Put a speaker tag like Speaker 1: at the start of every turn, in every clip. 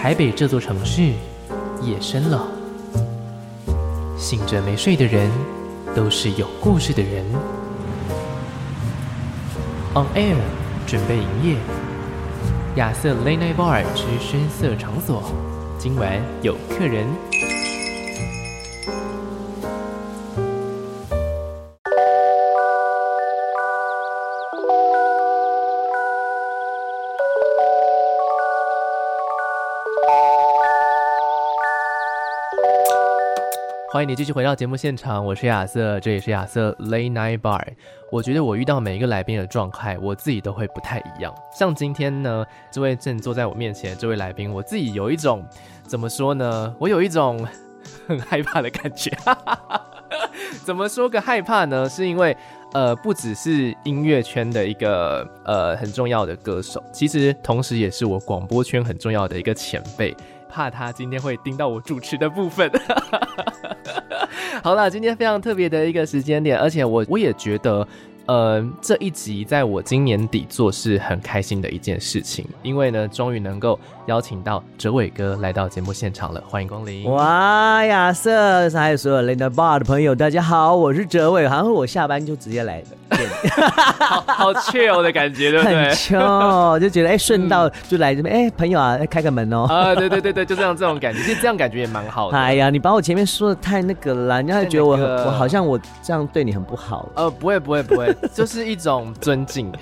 Speaker 1: 台北这座城市夜深了，醒着没睡的人都是有故事的人。On air 准备营业，亚瑟 Late Night Bar 之声色场所，今晚有客人。欢迎你继续回到节目现场，我是亚瑟，这也是亚瑟 Late Night Bar。我觉得我遇到每一个来宾的状态，我自己都会不太一样。像今天呢，这位正坐在我面前这位来宾，我自己有一种怎么说呢？我有一种 很害怕的感觉。怎么说个害怕呢？是因为呃，不只是音乐圈的一个呃很重要的歌手，其实同时也是我广播圈很重要的一个前辈。怕他今天会盯到我主持的部分。好了，今天非常特别的一个时间点，而且我我也觉得，呃，这一集在我今年底做是很开心的一件事情，因为呢，终于能够邀请到哲伟哥来到节目现场了，欢迎光临！
Speaker 2: 哇，亚瑟，还有所有 l i n d a Bar 的朋友，大家好，我是哲伟，好像我下班就直接来的。
Speaker 1: 好好 chill 的感觉，对不对？
Speaker 2: 很 chill，就觉得哎，顺、欸、道就来这边，哎、欸，朋友啊，开个门哦。
Speaker 1: 啊，对对对对，就这样这种感觉，其实这样感觉也蛮好的。
Speaker 2: 哎呀，你把我前面说的太那个了，人家会觉得我、那个、我好像我这样对你很不好。
Speaker 1: 呃，不会不会不会，就是一种尊敬。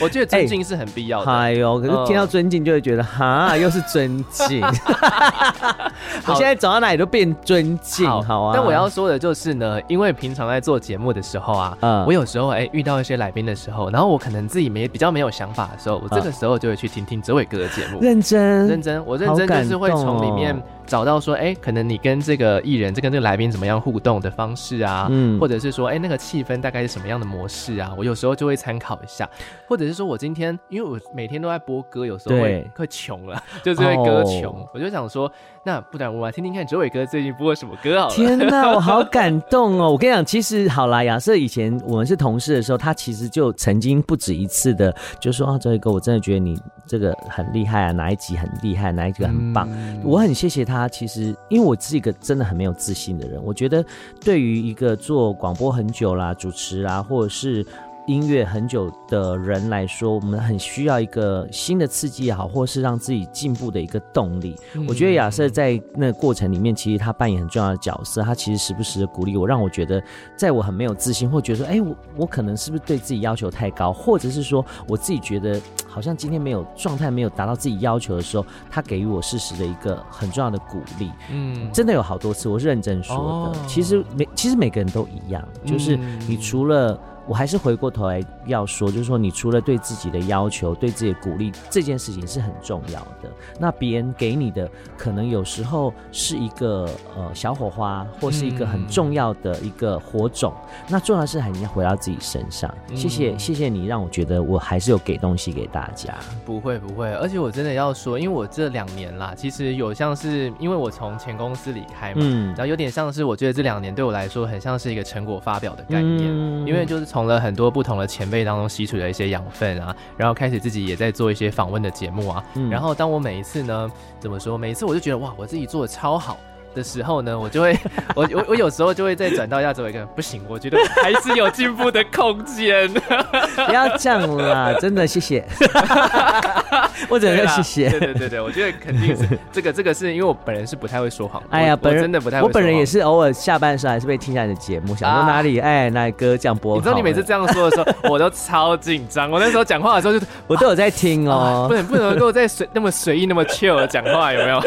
Speaker 1: 我觉得尊敬是很必要的。
Speaker 2: 哎呦，可是听到尊敬就会觉得哈，又是尊敬。我现在走到哪里都变尊敬，好，好啊。
Speaker 1: 但我要说的就是呢，因为平常在做节目的时候啊，嗯，我有时候哎。欸遇到一些来宾的时候，然后我可能自己没比较没有想法的时候，我这个时候就会去听听哲伟哥的节目。
Speaker 2: 认真，
Speaker 1: 认真，我认真就是会从里面。找到说，哎、欸，可能你跟这个艺人，这跟这个来宾怎么样互动的方式啊，嗯，或者是说，哎、欸，那个气氛大概是什么样的模式啊？我有时候就会参考一下，或者是说我今天，因为我每天都在播歌，有时候会会穷了，就是会歌穷，哦、我就想说，那不然我来听听看哲伟哥最近播了什么歌好了。
Speaker 2: 天哪，我好感动哦！我跟你讲，其实好啦，亚瑟以前我们是同事的时候，他其实就曾经不止一次的就说啊，哲伟哥，我真的觉得你这个很厉害啊，哪一集很厉害，哪一集很棒，嗯、我很谢谢他。他其实，因为我是一个真的很没有自信的人，我觉得对于一个做广播很久啦、主持啊，或者是。音乐很久的人来说，我们很需要一个新的刺激也好，或是让自己进步的一个动力。嗯、我觉得亚瑟在那个过程里面，其实他扮演很重要的角色。他其实时不时的鼓励我，让我觉得，在我很没有自信，或觉得说，哎、欸，我我可能是不是对自己要求太高，或者是说我自己觉得好像今天没有状态，没有达到自己要求的时候，他给予我适时的一个很重要的鼓励。嗯，真的有好多次，我是认真说的。哦、其实每其实每个人都一样，就是你除了。我还是回过头来要说，就是说，你除了对自己的要求、对自己的鼓励，这件事情是很重要的。那别人给你的，可能有时候是一个呃小火花，或是一个很重要的一个火种。嗯、那重要的是还要回到自己身上。谢谢，嗯、谢谢你让我觉得我还是有给东西给大家。
Speaker 1: 不会不会，而且我真的要说，因为我这两年啦，其实有像是因为我从前公司离开嘛，嗯，然后有点像是我觉得这两年对我来说很像是一个成果发表的概念，嗯、因为就是从。从了很多不同的前辈当中吸取了一些养分啊，然后开始自己也在做一些访问的节目啊，嗯、然后当我每一次呢，怎么说？每一次我就觉得哇，我自己做的超好。的时候呢，我就会，我我我有时候就会再转到亚洲伟哥，不行，我觉得还是有进步的空间。
Speaker 2: 不要这样啦，真的谢谢。我只能说谢谢。
Speaker 1: 对对对对，我觉得肯定是这个这个是因为我本人是不太会说谎。哎呀，本人真的不太会。
Speaker 2: 我本人也是偶尔下班的时候还是会听一下你的节目，想说哪里哎哪里歌这样播。
Speaker 1: 你知道你每次这样说的时候，我都超紧张。我那时候讲话的时候就
Speaker 2: 我都有在听哦，
Speaker 1: 不能不能够再随那么随意那么 chill 的讲话，有没有？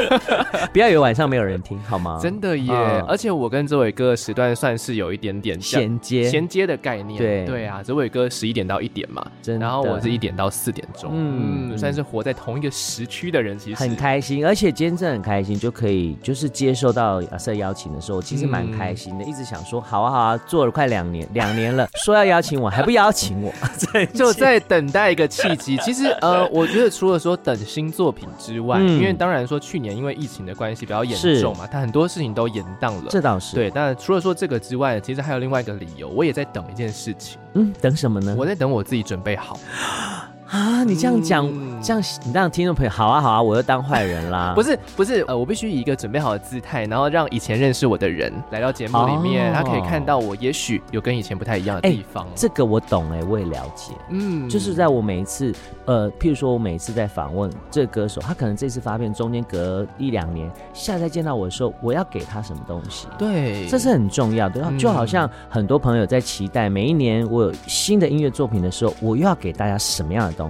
Speaker 2: 不要以为晚上没有人听，好。
Speaker 1: 真的耶！嗯、而且我跟哲伟哥的时段算是有一点点衔接衔接的概念。对对啊，哲伟哥十一点到一点嘛，真然后我是一点到四点钟，嗯，算是活在同一个时区的人，其实
Speaker 2: 很开心。而且今天真的很开心，就可以就是接受到亚瑟邀请的时候，其实蛮开心的。嗯、一直想说，好啊好啊，做了快两年，两年了，说要邀请我还不邀请我，
Speaker 1: 就在等待一个契机。其实呃，我觉得除了说等新作品之外，嗯、因为当然说去年因为疫情的关系比较严重嘛，他是很多事情。都延宕了，
Speaker 2: 这倒是
Speaker 1: 对。但除了说这个之外，其实还有另外一个理由，我也在等一件事情。
Speaker 2: 嗯，等什么呢？
Speaker 1: 我在等我自己准备好。
Speaker 2: 啊，你这样讲，
Speaker 1: 嗯
Speaker 2: 这样你让听众朋友好啊好啊，我又当坏人啦。
Speaker 1: 不 是不是，呃，我必须以一个准备好的姿态，然后让以前认识我的人来到节目里面，哦、他可以看到我也许有跟以前不太一样的地方。
Speaker 2: 这个我懂哎，我也了解。嗯，就是在我每一次，呃，譬如说我每一次在访问这个歌手，他可能这次发片中间隔一两年，下次再见到我的时候，我要给他什么东西？
Speaker 1: 对，
Speaker 2: 这是很重要的。就好像很多朋友在期待每一年我有新的音乐作品的时候，我又要给大家什么样的东西？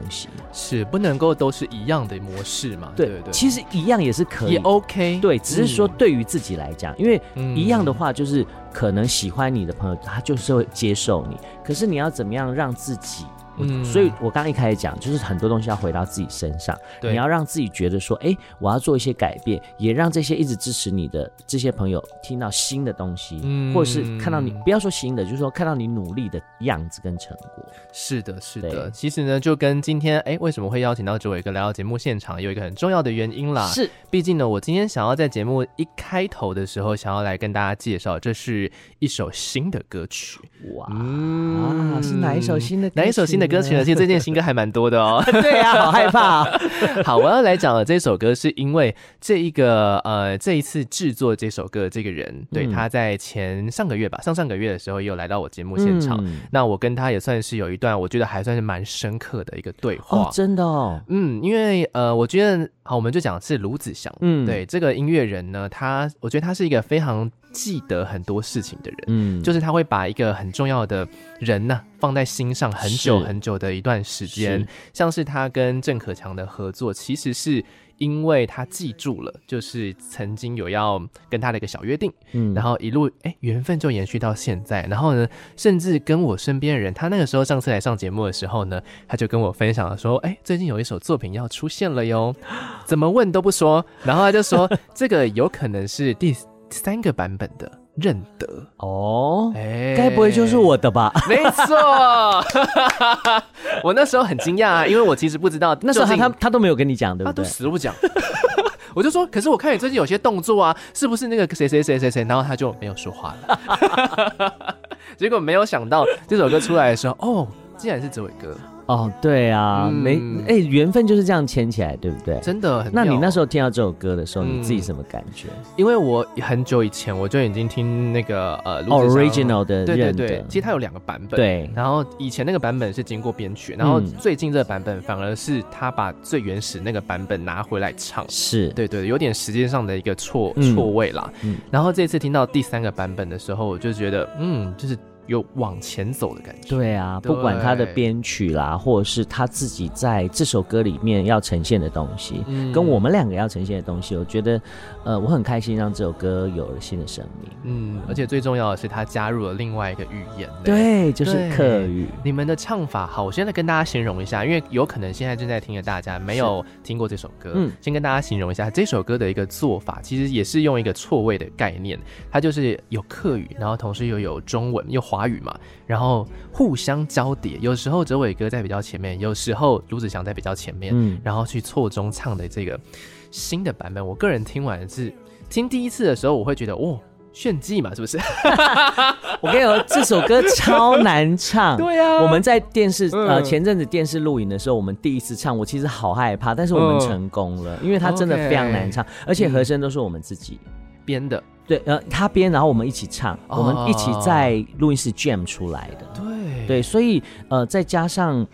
Speaker 1: 是不能够都是一样的模式嘛？
Speaker 2: 对
Speaker 1: 对对，
Speaker 2: 其实一样也是可以，
Speaker 1: 也 OK。
Speaker 2: 对，只是说对于自己来讲，嗯、因为一样的话，就是可能喜欢你的朋友，他就是会接受你。可是你要怎么样让自己？嗯，所以我刚刚一开始讲，就是很多东西要回到自己身上。对，你要让自己觉得说，哎、欸，我要做一些改变，也让这些一直支持你的这些朋友听到新的东西，嗯，或者是看到你不要说新的，就是说看到你努力的样子跟成果。
Speaker 1: 是的，是的。其实呢，就跟今天，哎、欸，为什么会邀请到哲伟哥来到节目现场，有一个很重要的原因啦。
Speaker 2: 是，
Speaker 1: 毕竟呢，我今天想要在节目一开头的时候，想要来跟大家介绍，这是一首新的歌曲。
Speaker 2: 哇，嗯、啊，是哪一首新的歌曲？
Speaker 1: 哪一首新的歌曲呢？其实这件新歌还蛮多的哦。
Speaker 2: 对呀、啊，好害怕、哦。
Speaker 1: 好，我要来讲的这首歌，是因为这一个呃，这一次制作这首歌的这个人，对，他在前上个月吧，上上个月的时候也有来到我节目现场。嗯、那我跟他也算是有一段，我觉得还算是蛮深刻的一个对话。
Speaker 2: 哦，真的哦。
Speaker 1: 嗯，因为呃，我觉得好，我们就讲是卢子祥。嗯，对，这个音乐人呢，他我觉得他是一个非常。记得很多事情的人，嗯，就是他会把一个很重要的人呢、啊、放在心上很久很久的一段时间，像是他跟郑可强的合作，其实是因为他记住了，就是曾经有要跟他的一个小约定，嗯，然后一路哎缘分就延续到现在，然后呢，甚至跟我身边的人，他那个时候上次来上节目的时候呢，他就跟我分享了说，哎，最近有一首作品要出现了哟，怎么问都不说，然后他就说这个有可能是第。三个版本的认得
Speaker 2: 哦，哎，该不会就是我的吧？
Speaker 1: 没错，我那时候很惊讶啊，因为我其实不知道，
Speaker 2: 那时候他他，他都没有跟你讲，对不对？
Speaker 1: 他都死都不讲，我就说，可是我看你最近有些动作啊，是不是那个谁谁谁谁谁？然后他就没有说话了，结果没有想到这首歌出来的时候，哦，竟然是哲伟哥。
Speaker 2: 哦，对啊，嗯、没哎，缘分就是这样牵起来，对不对？
Speaker 1: 真的很。
Speaker 2: 那你那时候听到这首歌的时候，嗯、你自己什么感觉？
Speaker 1: 因为我很久以前我就已经听那个呃
Speaker 2: original 的，
Speaker 1: 对对对，其实它有两个版本，
Speaker 2: 对。
Speaker 1: 然后以前那个版本是经过编曲，然后最近这个版本反而是他把最原始那个版本拿回来唱，
Speaker 2: 是
Speaker 1: 对对，有点时间上的一个错错位啦。嗯。然后这次听到第三个版本的时候，我就觉得，嗯，就是。有往前走的感觉。
Speaker 2: 对啊，不管他的编曲啦，或者是他自己在这首歌里面要呈现的东西，嗯、跟我们两个要呈现的东西，我觉得，呃，我很开心让这首歌有了新的生命。
Speaker 1: 嗯，而且最重要的是，他加入了另外一个语言，
Speaker 2: 对，就是客语。
Speaker 1: 你们的唱法好，我现在跟大家形容一下，因为有可能现在正在听的大家没有听过这首歌，嗯，先跟大家形容一下这首歌的一个做法，其实也是用一个错位的概念，它就是有客语，然后同时又有中文，又华。华语嘛，然后互相交叠，有时候哲伟哥在比较前面，有时候卢子祥在比较前面，嗯，然后去错中唱的这个新的版本，我个人听完是听第一次的时候，我会觉得哦，炫技嘛，是不是？
Speaker 2: 我跟你说，这首歌超难唱，
Speaker 1: 对啊，
Speaker 2: 我们在电视呃前阵子电视录影的时候，我们第一次唱，我其实好害怕，但是我们成功了，因为它真的非常难唱，而且和声都是我们自己编的。对，呃，他编，然后我们一起唱，哦、我们一起在录音室 jam 出来的。
Speaker 1: 对，
Speaker 2: 对，所以呃，再加上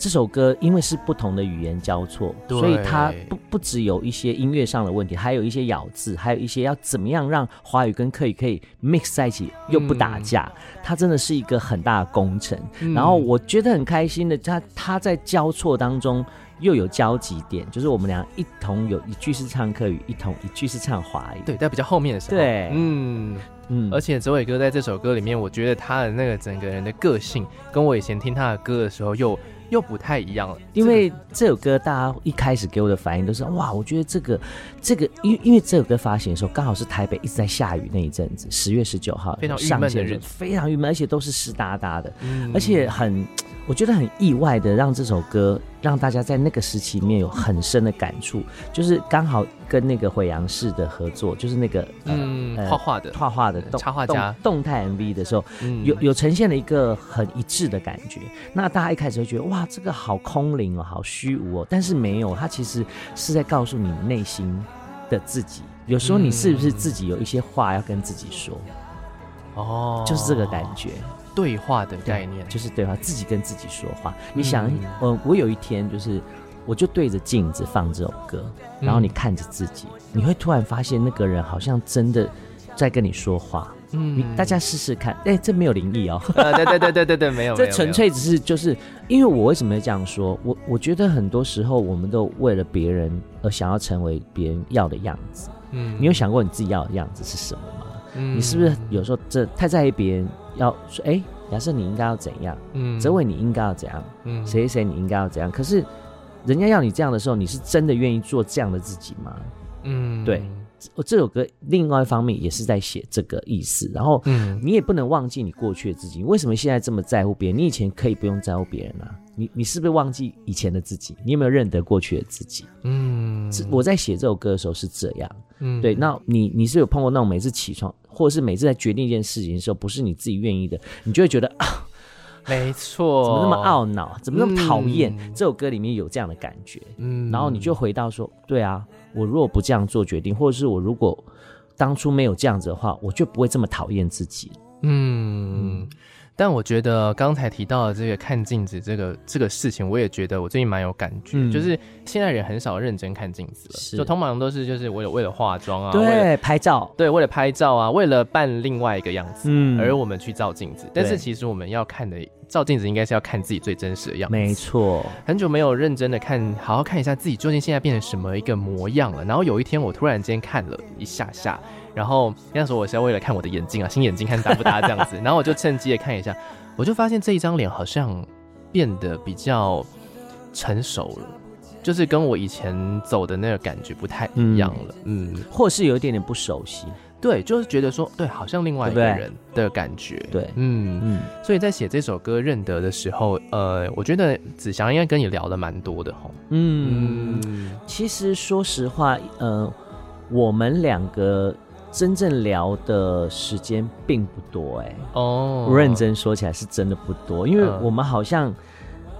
Speaker 2: 这首歌，因为是不同的语言交错，所以它不不只有一些音乐上的问题，还有一些咬字，还有一些要怎么样让华语跟客语可以 mix 在一起又不打架，嗯、它真的是一个很大的工程。嗯、然后我觉得很开心的，它它在交错当中。又有交集点，就是我们俩一同有一句是唱客语，一同一句是唱华语。
Speaker 1: 对，在比较后面的时候。
Speaker 2: 对，
Speaker 1: 嗯嗯。而且泽伟哥在这首歌里面，我觉得他的那个整个人的个性，跟我以前听他的歌的时候又又不太一样了。
Speaker 2: 因为这首歌大家一开始给我的反应都是哇，我觉得这个这个，因为因为这首歌发行的时候刚好是台北一直在下雨那一阵子，十月十九号
Speaker 1: 非常郁闷的日子，
Speaker 2: 非常郁闷，而且都是湿哒哒的，嗯、而且很。我觉得很意外的，让这首歌让大家在那个时期里面有很深的感触，就是刚好跟那个毁阳市的合作，就是那个
Speaker 1: 嗯画画的画
Speaker 2: 画的的动
Speaker 1: 插画家
Speaker 2: 动态 MV 的时候，
Speaker 1: 嗯
Speaker 2: 有有呈现了一个很一致的感觉。那大家一开始会觉得哇，这个好空灵哦，好虚无哦，但是没有，它其实是在告诉你内心的自己。有时候你是不是自己有一些话要跟自己说？
Speaker 1: 哦，
Speaker 2: 就是这个感觉，
Speaker 1: 对话的概念，
Speaker 2: 就是对话，自己跟自己说话。你想，
Speaker 1: 嗯
Speaker 2: 呃，我有一天就是，我就对着镜子放这首歌，然后你看着自己，
Speaker 1: 嗯
Speaker 2: 你会突然发现那个人好像真的在跟你说话。
Speaker 1: 嗯
Speaker 2: 你大家试试看，哎、欸，这没有灵异哦，
Speaker 1: 呃，对对对对对对，没有，
Speaker 2: 这纯粹只是就是，因为我为什么会这样说？我我觉得很多时候我们都为了别人而想要成为别人要的样子。
Speaker 1: 嗯，
Speaker 2: 你有想过你自己要的样子是什么吗？
Speaker 1: 嗯，
Speaker 2: 你是不是有时候这太在意别人要说，哎、欸，假设你应该要怎样？
Speaker 1: 嗯，
Speaker 2: 哲伟你应该要怎样？
Speaker 1: 嗯，
Speaker 2: 谁谁你应该要怎样？可是人家要你这样的时候，你是真的愿意做这样的自己吗？
Speaker 1: 嗯，
Speaker 2: 对。我这首歌另外一方面也是在写这个意思，然后你也不能忘记你过去的自己。为什么现在这么在乎别人？你以前可以不用在乎别人啊？你你是不是忘记以前的自己？你有没有认得过去的自己？嗯，我在写这首歌的时候是这样。嗯，对。那你你是有碰过那种每次起床，或者是每次在决定一件事情的时候，不是你自己愿意的，你就会觉得啊，
Speaker 1: 没错，
Speaker 2: 怎么那么懊恼？怎么那么讨厌？嗯、这首歌里面有这样的感觉。嗯，然后你就回到说，对啊。我如果不这样做决定，或者是我如果当初没有这样子的话，我就不会这么讨厌自己。
Speaker 1: 嗯，但我觉得刚才提到的这个看镜子这个这个事情，我也觉得我最近蛮有感觉，嗯、就是现在人很少认真看镜子了，就通常都是就是为了为了化妆啊，
Speaker 2: 对，拍照，
Speaker 1: 对，为了拍照啊，为了扮另外一个样子，
Speaker 2: 嗯，
Speaker 1: 而我们去照镜子，但是其实我们要看的。照镜子应该是要看自己最真实的样子，
Speaker 2: 没错。
Speaker 1: 很久没有认真的看，好好看一下自己究竟现在变成什么一个模样了。然后有一天我突然间看了一下下，然后那时候我是要为了看我的眼睛啊，新眼睛看搭不搭这样子。然后我就趁机的看一下，我就发现这一张脸好像变得比较成熟了，就是跟我以前走的那个感觉不太一样了，嗯，
Speaker 2: 嗯，或是有一点点不熟悉。
Speaker 1: 对，就是觉得说，对，好像另外一个人的感觉。
Speaker 2: 对，
Speaker 1: 嗯嗯，所以在写这首歌《认得》的时候，呃，我觉得子祥应该跟你聊的蛮多的齁。
Speaker 2: 嗯，嗯其实说实话，呃，我们两个真正聊的时间并不多，欸，哎，哦，不认真说起来是真的不多，因为我们好像。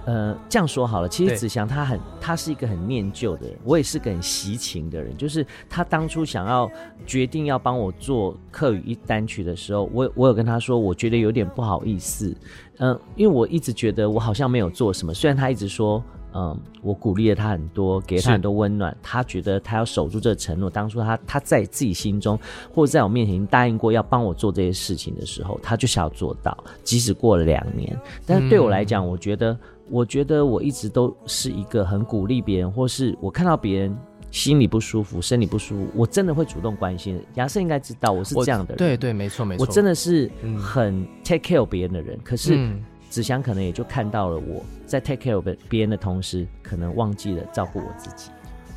Speaker 2: 呃，这样说好了，其实子祥他很，他是一个很念旧的人，我也是个很习情的人。就是他当初想要决定要帮我做客语一单曲的时候，我我有跟他说，我觉得有点不好意思，嗯、呃，因为我一直觉得我好像没有做什么，虽然他一直说，嗯、呃，我鼓励了他很多，给了他很多温暖，他觉得他要守住这个承诺。当初他他在自己心中，或者在我面前答应过要帮我做这些事情的时候，他就想要做到，即使过了两年。但是对我来讲，嗯、我觉得。我觉得我一直都是一个很鼓励别人，或是我看到别人心里不舒服、身体不舒服，我真的会主动关心。亚瑟应该知道我是这样的人，
Speaker 1: 对对，没错没错，
Speaker 2: 我真的是很 take care 别人的人。嗯、可是子祥可能也就看到了我在 take care of 别人的同时，可能忘记了照顾我自己。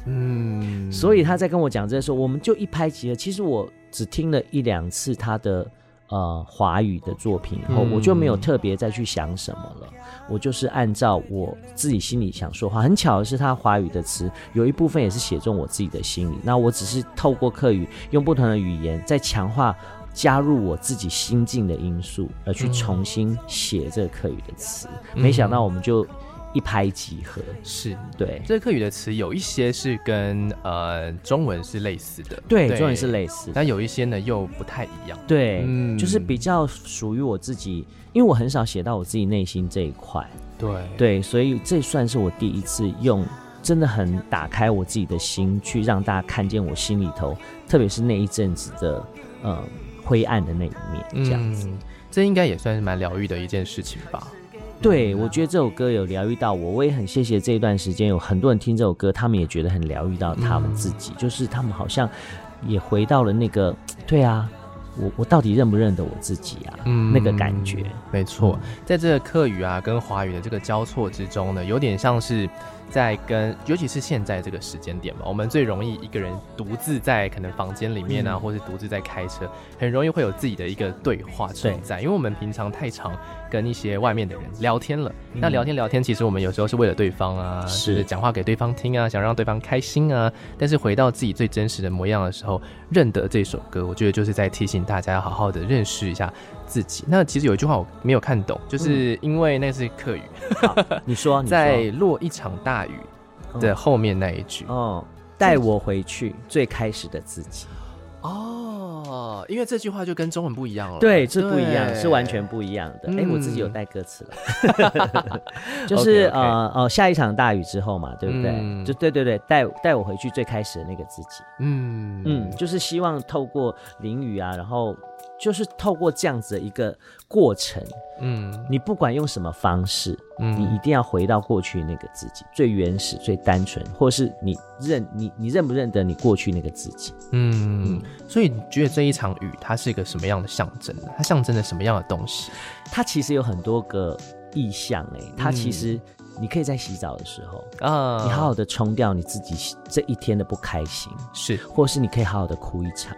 Speaker 2: 嗯，所以他在跟我讲这个时候，我们就一拍即合。其实我只听了一两次他的。呃，华语的作品以后，我就没有特别再去想什么了。嗯、我就是按照我自己心里想说话。很巧的是，他华语的词有一部分也是写中我自己的心里。那我只是透过课语，用不同的语言，在强化、加入我自己心境的因素，而去重新写这个课语的词。嗯、没想到我们就。一拍即合，
Speaker 1: 是
Speaker 2: 对。
Speaker 1: 这个课语的词有一些是跟呃中文是类似的，
Speaker 2: 对，对中文是类似的，
Speaker 1: 但有一些呢又不太一样。
Speaker 2: 对，嗯，就是比较属于我自己，因为我很少写到我自己内心这一块。
Speaker 1: 对
Speaker 2: 对，所以这算是我第一次用，真的很打开我自己的心，去让大家看见我心里头，特别是那一阵子的呃灰暗的那一面，这样子。嗯，
Speaker 1: 这应该也算是蛮疗愈的一件事情吧。
Speaker 2: 对，我觉得这首歌有疗愈到我，我也很谢谢这一段时间有很多人听这首歌，他们也觉得很疗愈到他们自己，嗯、就是他们好像也回到了那个，对啊，我我到底认不认得我自己啊？嗯，那个感觉，
Speaker 1: 没错，在这个客语啊跟华语的这个交错之中呢，有点像是在跟，尤其是现在这个时间点嘛，我们最容易一个人独自在可能房间里面啊，嗯、或是独自在开车，很容易会有自己的一个对话存在，因为我们平常太常跟一些外面的人聊天了。嗯、那聊天聊天，其实我们有时候是为了对方啊，是讲话给对方听啊，想让对方开心啊。但是回到自己最真实的模样的时候，认得这首歌，我觉得就是在提醒大家要好好的认识一下自己。那其实有一句话我没有看懂，就是因为那是客语。
Speaker 2: 嗯、你说，你说
Speaker 1: 在落一场大雨的后面那一句
Speaker 2: 哦，带我回去最开始的自己。
Speaker 1: 哦，因为这句话就跟中文不一样了。
Speaker 2: 对，是不一样，是完全不一样的。哎、嗯，我自己有带歌词了，就是 okay, okay. 呃哦，下一场大雨之后嘛，对不对？嗯、就对对对，带带我回去最开始的那个自己。嗯嗯，就是希望透过淋雨啊，然后。就是透过这样子的一个过程，嗯，你不管用什么方式，嗯，你一定要回到过去那个自己，最原始、最单纯，或是你认你你认不认得你过去那个自己？嗯，
Speaker 1: 嗯，所以你觉得这一场雨它是一个什么样的象征呢？它象征着什么样的东西？
Speaker 2: 它其实有很多个意象，哎，它其实你可以在洗澡的时候啊，嗯，你好好的冲掉你自己这一天的不开心，
Speaker 1: 是，
Speaker 2: 或是你可以好好的哭一场。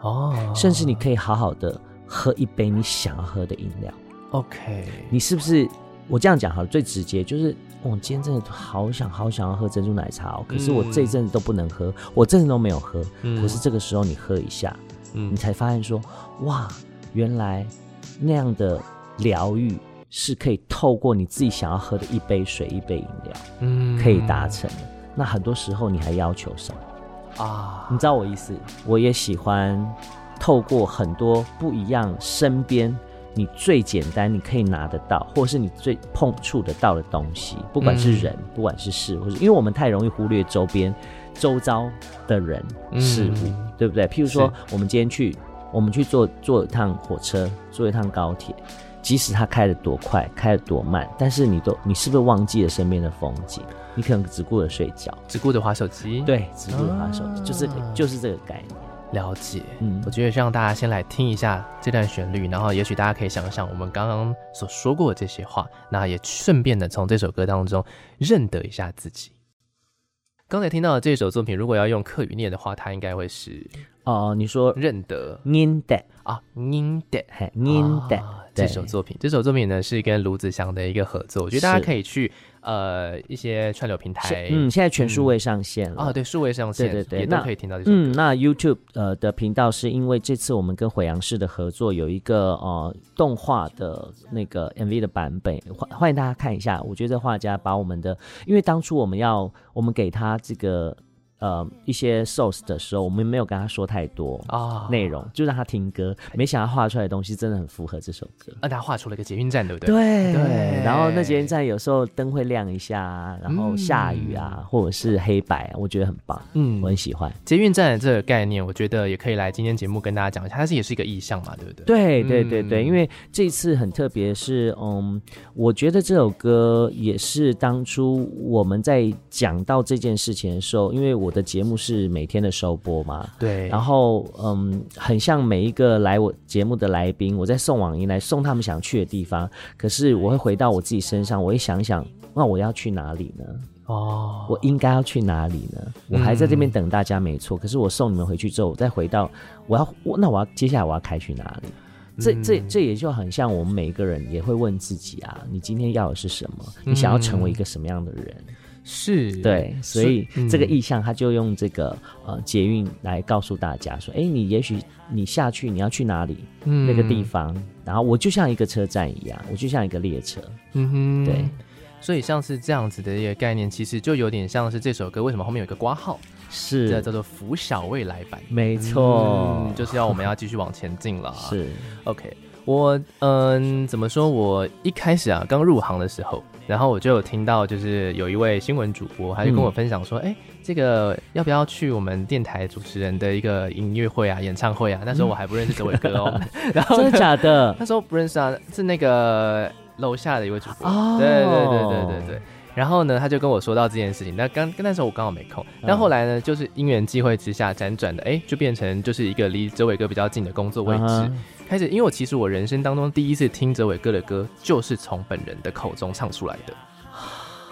Speaker 1: 哦，
Speaker 2: 甚至你可以好好的喝一杯你想要喝的饮料。
Speaker 1: OK，
Speaker 2: 你是不是？我这样讲好了，最直接就是，我今天真的好想好想要喝珍珠奶茶哦，可是我这一阵子都不能喝，我这阵子都没有喝。嗯，可是这个时候你喝一下，嗯，你才发现说，哇，原来那样的疗愈是可以透过你自己想要喝的一杯水、一杯饮料，嗯，可以达成的。那很多时候你还要求什么？啊，你知道我意思？我也喜欢透过很多不一样，身边你最简单你可以拿得到，或是你最碰触得到的东西，不管是人，嗯、不管是事，或是因为我们太容易忽略周边、周遭的人事物，嗯、对不对？譬如说，我们今天去，我们去坐坐一趟火车，坐一趟高铁，即使它开得多快，开得多慢，但是你都，你是不是忘记了身边的风景？你可能只顾着睡觉，
Speaker 1: 只顾着滑手机。对，
Speaker 2: 只顾着滑手机，啊、就是就是这个概念。
Speaker 1: 了解，嗯，我觉得让大家先来听一下这段旋律，然后也许大家可以想想我们刚刚所说过的这些话，那也顺便的从这首歌当中认得一下自己。刚才听到的这首作品，如果要用客语念的话，它应该会是
Speaker 2: 哦，你说
Speaker 1: 认得，
Speaker 2: 念得
Speaker 1: 啊，认得，
Speaker 2: 念得。
Speaker 1: 这首作品，这首作品呢是跟卢子祥的一个合作，我觉得大家可以去。呃，一些串流平台，
Speaker 2: 嗯，现在全数位上线了。
Speaker 1: 哦，对，数位上线，对对对，也都可以听到这首。
Speaker 2: 嗯，那 YouTube 呃的频道是因为这次我们跟毁阳市的合作，有一个呃动画的那个 MV 的版本，欢欢迎大家看一下。我觉得画家把我们的，因为当初我们要我们给他这个。呃，一些 source 的时候，我们没有跟他说太多啊内容，就让他听歌。没想到画出来的东西真的很符合这首歌。
Speaker 1: 那他画出了一个捷运站，对不对？
Speaker 2: 对对。然后那捷运站有时候灯会亮一下，然后下雨啊，或者是黑白，我觉得很棒。嗯，我很喜欢
Speaker 1: 捷运站的这个概念，我觉得也可以来今天节目跟大家讲一下。它是也是一个意象嘛，对不对？
Speaker 2: 对对对对，因为这次很特别，是嗯，我觉得这首歌也是当初我们在讲到这件事情的时候，因为我。我的节目是每天的首播嘛？
Speaker 1: 对。
Speaker 2: 然后，嗯，很像每一个来我节目的来宾，我在送往迎来送他们想去的地方。可是我会回到我自己身上，我会想想，那我要去哪里呢？哦，我应该要去哪里呢？我还在这边等大家，没错。嗯、可是我送你们回去之后，我再回到我要，我那我要接下来我要开去哪里？这这这也就很像我们每一个人也会问自己啊：你今天要的是什么？你想要成为一个什么样的人？嗯
Speaker 1: 是。
Speaker 2: 对，所以这个意象，他就用这个呃捷运来告诉大家说，哎，你也许你下去你要去哪里，嗯，那个地方，然后我就像一个车站一样，我就像一个列车，嗯哼，对，
Speaker 1: 所以像是这样子的一个概念，其实就有点像是这首歌为什么后面有一个挂号，
Speaker 2: 是。
Speaker 1: 这叫做拂晓未来版，
Speaker 2: 没错，
Speaker 1: 就是要我们要继续往前进了，
Speaker 2: 是
Speaker 1: ，OK，我嗯怎么说，我一开始啊刚入行的时候。然后我就有听到，就是有一位新闻主播，他就跟我分享说：“哎、嗯，这个要不要去我们电台主持人的一个音乐会啊、演唱会啊？”那时候我还不认识这位哥哦。嗯、然后
Speaker 2: 真的假的？
Speaker 1: 他说不认识啊，是那个楼下的一位主播。哦，对对对对对对。然后呢，他就跟我说到这件事情。那刚那时候我刚好没空。但后来呢，就是因缘际会之下辗转的，哎，就变成就是一个离哲伟哥比较近的工作位置。嗯开始，因为我其实我人生当中第一次听哲伟哥的歌，就是从本人的口中唱出来的。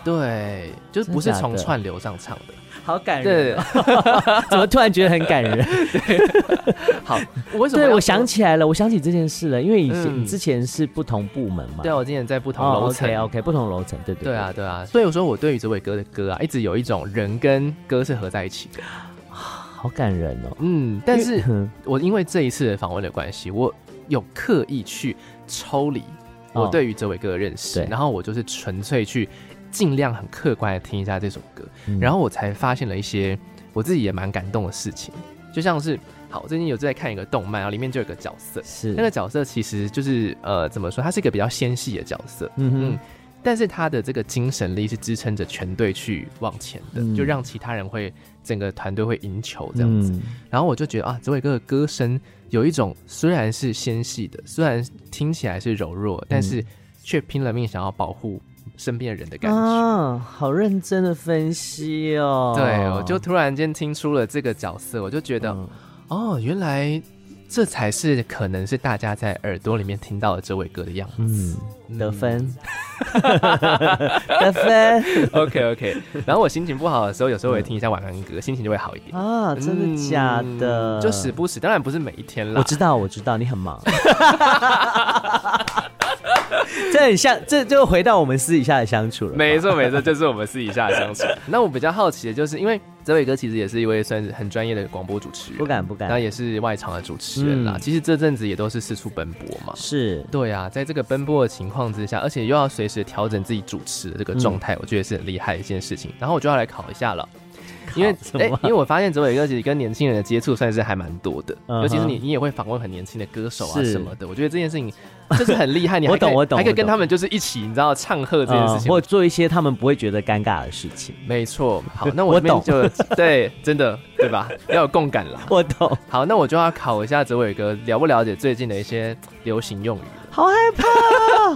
Speaker 1: 对，就是不是从串流上唱的。
Speaker 2: 好感人，怎么突然觉得很感人？
Speaker 1: 对，好，我为什么？
Speaker 2: 对，我想起来了，我想起这件事了，因为以前之前是不同部门嘛。
Speaker 1: 对，我之前在不同楼层
Speaker 2: ，OK，不同楼层，对对
Speaker 1: 对啊，对啊。所以我说，我对于哲伟哥的歌啊，一直有一种人跟歌是合在一起的，
Speaker 2: 好感人哦。
Speaker 1: 嗯，但是我因为这一次的访问的关系，我有刻意去抽离我对于哲伟哥的认识，然后我就是纯粹去。尽量很客观的听一下这首歌，嗯、然后我才发现了一些我自己也蛮感动的事情，就像是，好，我最近有在看一个动漫，然后里面就有个角色，
Speaker 2: 是。
Speaker 1: 那个角色其实就是呃怎么说，他是一个比较纤细的角色，嗯哼。嗯，但是他的这个精神力是支撑着全队去往前的，嗯、就让其他人会整个团队会赢球这样子，嗯、然后我就觉得啊，哲伟哥的歌声有一种虽然是纤细的，虽然听起来是柔弱，但是却拼了命想要保护。身边人的感觉啊，
Speaker 2: 好认真的分析哦。
Speaker 1: 对，我就突然间听出了这个角色，我就觉得，嗯、哦，原来这才是可能是大家在耳朵里面听到的这位哥的样子。
Speaker 2: 嗯，得分，得分。
Speaker 1: OK OK。然后我心情不好的时候，有时候我也听一下晚安歌，嗯、心情就会好一点
Speaker 2: 啊。真的假的？
Speaker 1: 就时不时，当然不是每一天了。
Speaker 2: 我知道，我知道，你很忙。这很像，这就回到我们私底下的相处了。
Speaker 1: 没错，没错，就是我们私底下的相处。那我比较好奇的就是，因为泽伟哥其实也是一位算是很专业的广播主持人，
Speaker 2: 不敢不敢，
Speaker 1: 那也是外场的主持人啦。嗯、其实这阵子也都是四处奔波嘛。
Speaker 2: 是，
Speaker 1: 对啊，在这个奔波的情况之下，而且又要随时调整自己主持的这个状态，嗯、我觉得是很厉害的一件事情。然后我就要来考一下了。因为 哎，因为我发现泽伟哥其实跟年轻人的接触算是还蛮多的，尤其是你，你也会访问很年轻的歌手啊什么的。我觉得这件事情就是很厉害，你我懂我懂，还可以跟他们就是一起，你知道唱和这件事情，
Speaker 2: 或做一些他们不会觉得尴尬的事情。
Speaker 1: 没错，好，那我这边就对，真的对吧？要有共感了。
Speaker 2: 我懂。
Speaker 1: 好，那我就要考一下泽伟哥，了不了解最近的一些流行用语？
Speaker 2: 好害怕，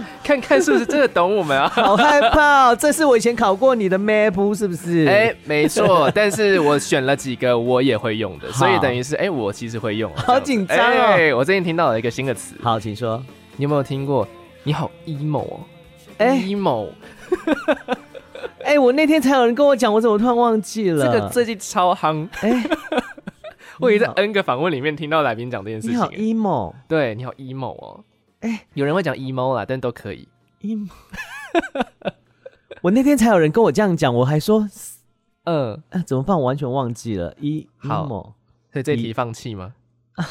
Speaker 1: 看看是不是真的懂我们啊？
Speaker 2: 好害怕，这是我以前考过你的 map 是不是？
Speaker 1: 哎、欸，没错，但是我选了几个我也会用的，所以等于是哎、欸，我其实会用。
Speaker 2: 好紧张哦、
Speaker 1: 欸！我最近听到了一个新的词，
Speaker 2: 好，请说，
Speaker 1: 你有没有听过？你好 emo 哦，哎，emo，
Speaker 2: 哎，我那天才有人跟我讲，我怎么突然忘记了？
Speaker 1: 这个最近超夯，哎、欸，我也在 N 个访问里面听到来宾讲这件事情。
Speaker 2: 你好 emo，
Speaker 1: 对，你好 emo 哦。哎，欸、有人会讲 emo 啦，但都可以。emo，
Speaker 2: 我那天才有人跟我这样讲，我还说，嗯、呃，怎么办？我完全忘记了。e emo，
Speaker 1: 所以这题放弃吗？啊，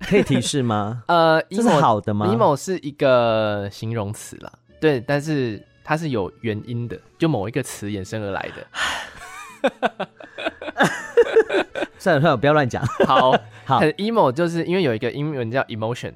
Speaker 2: 可以提示吗？呃，这是好的吗
Speaker 1: ？emo 是一个形容词啦，对，但是它是有原因的，就某一个词衍生而来的。
Speaker 2: 算 了算了，不要乱讲。
Speaker 1: 好好，很 emo 就是因为有一个英文叫 emotion。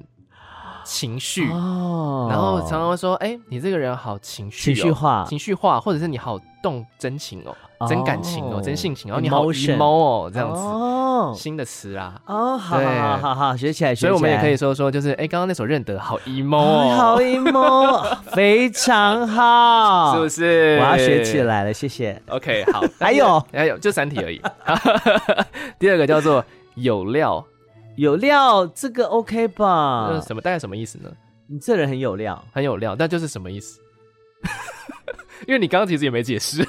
Speaker 1: 情绪，哦、然后常常会说：“哎、欸，你这个人好情绪、哦，
Speaker 2: 情绪化，
Speaker 1: 情绪化，或者是你好动真情哦，哦。真感情哦，真性情，然后你好 emo 哦，这样子，哦、新的词啊，
Speaker 2: 哦，好好好好，学起来，学起来，
Speaker 1: 所以我们也可以说说，就是哎，刚刚那首认得好 emo，、哦、
Speaker 2: 好 emo，非常好，
Speaker 1: 是不是？
Speaker 2: 我要学起来了，谢谢。
Speaker 1: OK，好，
Speaker 2: 还有
Speaker 1: 还有，就三题而已。第二个叫做有料。
Speaker 2: 有料，这个 OK 吧？
Speaker 1: 那什么大概什么意思呢？
Speaker 2: 你这人很有料，
Speaker 1: 很有料，那就是什么意思？因为你刚刚其实也没解释。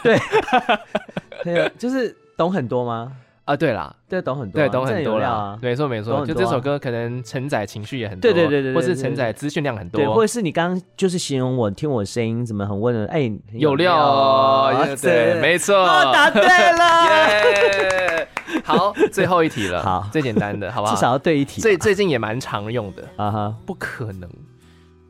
Speaker 2: 对，就是懂很多吗？
Speaker 1: 啊，对啦，
Speaker 2: 对，懂很多，
Speaker 1: 对，懂很多啦。没错没错，就这首歌可能承载情绪也很多，
Speaker 2: 对对对对，
Speaker 1: 或是承载资讯量很多，
Speaker 2: 或者是你刚刚就是形容我听我声音怎么很温柔，哎，
Speaker 1: 有料，对，没错，
Speaker 2: 答对了。
Speaker 1: 好，最后一题了。
Speaker 2: 好，
Speaker 1: 最简单的，好不好？
Speaker 2: 至少要对一题。
Speaker 1: 最最近也蛮常用的
Speaker 2: 啊哈，
Speaker 1: 不可能，